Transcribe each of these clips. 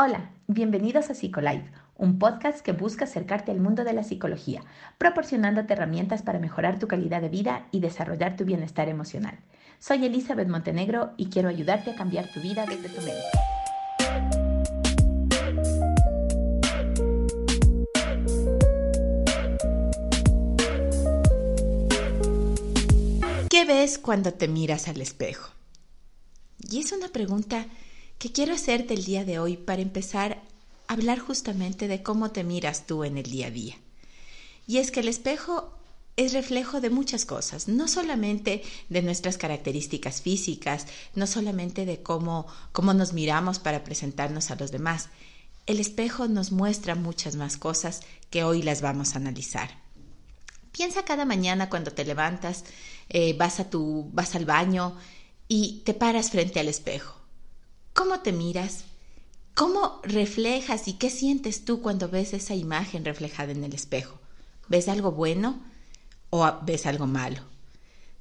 Hola, bienvenidos a PsicoLife, un podcast que busca acercarte al mundo de la psicología, proporcionándote herramientas para mejorar tu calidad de vida y desarrollar tu bienestar emocional. Soy Elizabeth Montenegro y quiero ayudarte a cambiar tu vida desde tu mente. ¿Qué ves cuando te miras al espejo? Y es una pregunta que quiero hacerte el día de hoy para empezar a hablar justamente de cómo te miras tú en el día a día. Y es que el espejo es reflejo de muchas cosas, no solamente de nuestras características físicas, no solamente de cómo, cómo nos miramos para presentarnos a los demás. El espejo nos muestra muchas más cosas que hoy las vamos a analizar. Piensa cada mañana cuando te levantas, eh, vas, a tu, vas al baño y te paras frente al espejo. ¿Cómo te miras? ¿Cómo reflejas y qué sientes tú cuando ves esa imagen reflejada en el espejo? ¿Ves algo bueno o ves algo malo?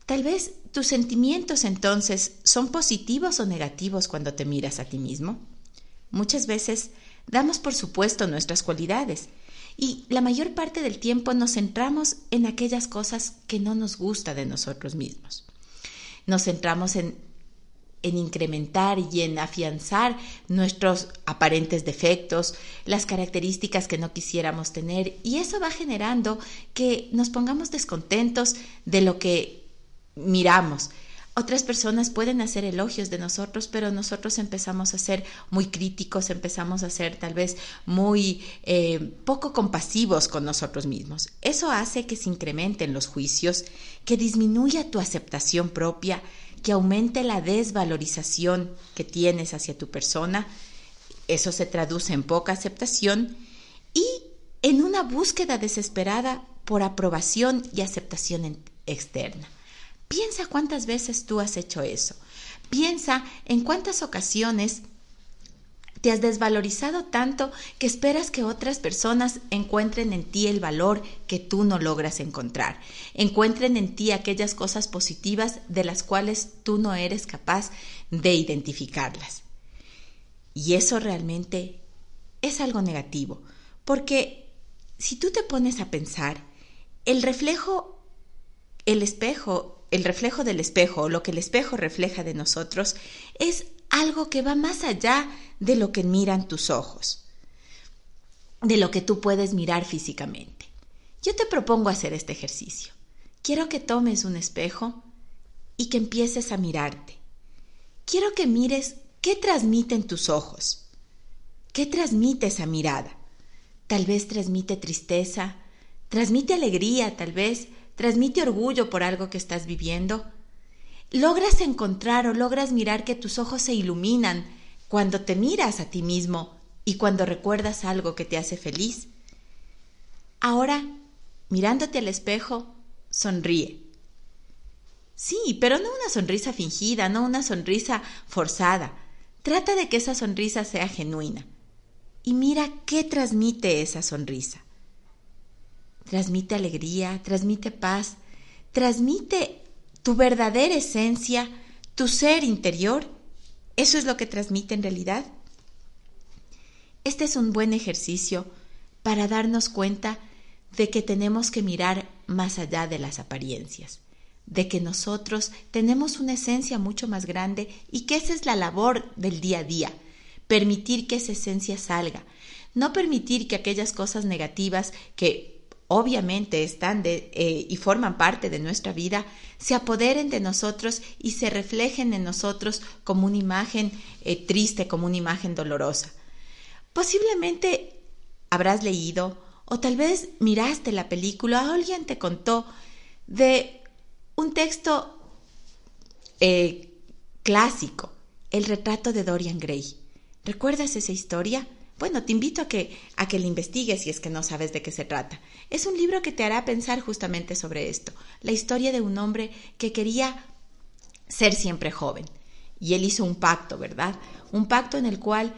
Tal vez tus sentimientos entonces son positivos o negativos cuando te miras a ti mismo. Muchas veces damos por supuesto nuestras cualidades y la mayor parte del tiempo nos centramos en aquellas cosas que no nos gusta de nosotros mismos. Nos centramos en en incrementar y en afianzar nuestros aparentes defectos, las características que no quisiéramos tener y eso va generando que nos pongamos descontentos de lo que miramos. Otras personas pueden hacer elogios de nosotros, pero nosotros empezamos a ser muy críticos, empezamos a ser tal vez muy eh, poco compasivos con nosotros mismos. Eso hace que se incrementen los juicios, que disminuya tu aceptación propia, que aumente la desvalorización que tienes hacia tu persona. Eso se traduce en poca aceptación y en una búsqueda desesperada por aprobación y aceptación externa. Piensa cuántas veces tú has hecho eso. Piensa en cuántas ocasiones te has desvalorizado tanto que esperas que otras personas encuentren en ti el valor que tú no logras encontrar, encuentren en ti aquellas cosas positivas de las cuales tú no eres capaz de identificarlas. Y eso realmente es algo negativo, porque si tú te pones a pensar, el reflejo, el espejo, el reflejo del espejo, lo que el espejo refleja de nosotros, es algo que va más allá de lo que miran tus ojos, de lo que tú puedes mirar físicamente. Yo te propongo hacer este ejercicio. Quiero que tomes un espejo y que empieces a mirarte. Quiero que mires qué transmiten tus ojos. ¿Qué transmite esa mirada? Tal vez transmite tristeza, transmite alegría, tal vez transmite orgullo por algo que estás viviendo logras encontrar o logras mirar que tus ojos se iluminan cuando te miras a ti mismo y cuando recuerdas algo que te hace feliz. Ahora, mirándote al espejo, sonríe. Sí, pero no una sonrisa fingida, no una sonrisa forzada. Trata de que esa sonrisa sea genuina. Y mira qué transmite esa sonrisa. Transmite alegría, transmite paz, transmite tu verdadera esencia, tu ser interior, ¿eso es lo que transmite en realidad? Este es un buen ejercicio para darnos cuenta de que tenemos que mirar más allá de las apariencias, de que nosotros tenemos una esencia mucho más grande y que esa es la labor del día a día, permitir que esa esencia salga, no permitir que aquellas cosas negativas que obviamente están de, eh, y forman parte de nuestra vida, se apoderen de nosotros y se reflejen en nosotros como una imagen eh, triste, como una imagen dolorosa. Posiblemente habrás leído o tal vez miraste la película alguien te contó de un texto eh, clásico, el retrato de Dorian Gray. ¿Recuerdas esa historia? Bueno, te invito a que, a que le investigues si es que no sabes de qué se trata. Es un libro que te hará pensar justamente sobre esto, la historia de un hombre que quería ser siempre joven. Y él hizo un pacto, ¿verdad? Un pacto en el cual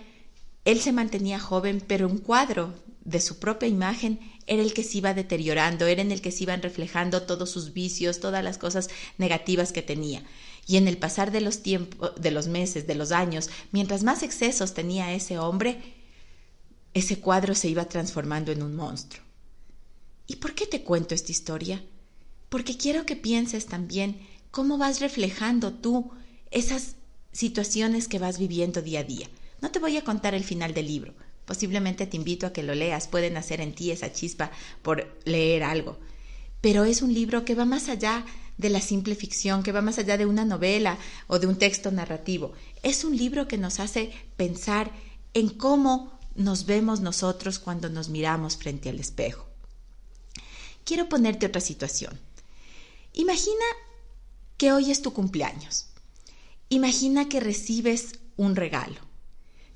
él se mantenía joven, pero un cuadro de su propia imagen era el que se iba deteriorando, era en el que se iban reflejando todos sus vicios, todas las cosas negativas que tenía. Y en el pasar de los tiempos, de los meses, de los años, mientras más excesos tenía ese hombre, ese cuadro se iba transformando en un monstruo. ¿Y por qué te cuento esta historia? Porque quiero que pienses también cómo vas reflejando tú esas situaciones que vas viviendo día a día. No te voy a contar el final del libro. Posiblemente te invito a que lo leas. Pueden hacer en ti esa chispa por leer algo. Pero es un libro que va más allá de la simple ficción, que va más allá de una novela o de un texto narrativo. Es un libro que nos hace pensar en cómo nos vemos nosotros cuando nos miramos frente al espejo. Quiero ponerte otra situación. Imagina que hoy es tu cumpleaños. Imagina que recibes un regalo.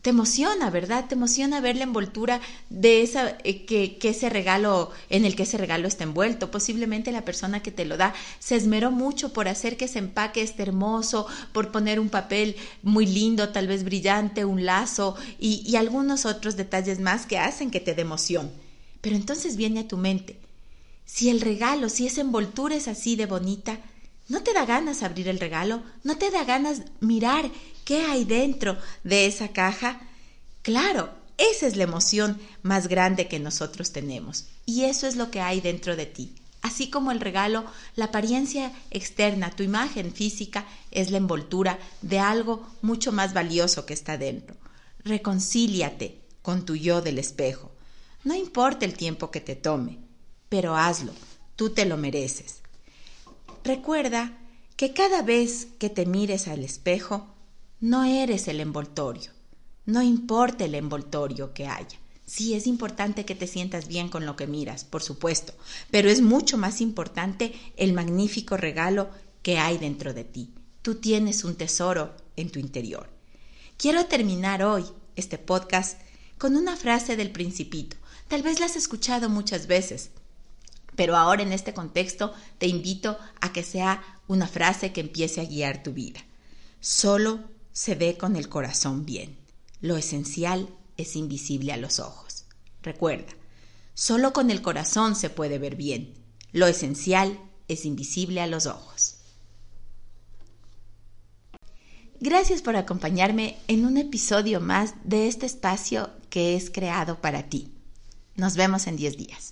Te emociona, ¿verdad? Te emociona ver la envoltura de esa, eh, que, ese regalo, en el que ese regalo está envuelto. Posiblemente la persona que te lo da se esmeró mucho por hacer que ese empaque esté hermoso, por poner un papel muy lindo, tal vez brillante, un lazo y, y algunos otros detalles más que hacen que te dé emoción. Pero entonces viene a tu mente, si el regalo, si esa envoltura es así de bonita, ¿No te da ganas abrir el regalo? ¿No te da ganas mirar qué hay dentro de esa caja? Claro, esa es la emoción más grande que nosotros tenemos. Y eso es lo que hay dentro de ti. Así como el regalo, la apariencia externa, tu imagen física, es la envoltura de algo mucho más valioso que está dentro. Reconcíliate con tu yo del espejo. No importa el tiempo que te tome, pero hazlo. Tú te lo mereces. Recuerda que cada vez que te mires al espejo, no eres el envoltorio. No importa el envoltorio que haya. Sí, es importante que te sientas bien con lo que miras, por supuesto, pero es mucho más importante el magnífico regalo que hay dentro de ti. Tú tienes un tesoro en tu interior. Quiero terminar hoy este podcast con una frase del principito. Tal vez la has escuchado muchas veces, pero ahora en este contexto te invito a que sea una frase que empiece a guiar tu vida. Solo se ve con el corazón bien. Lo esencial es invisible a los ojos. Recuerda, solo con el corazón se puede ver bien. Lo esencial es invisible a los ojos. Gracias por acompañarme en un episodio más de este espacio que es creado para ti. Nos vemos en 10 días.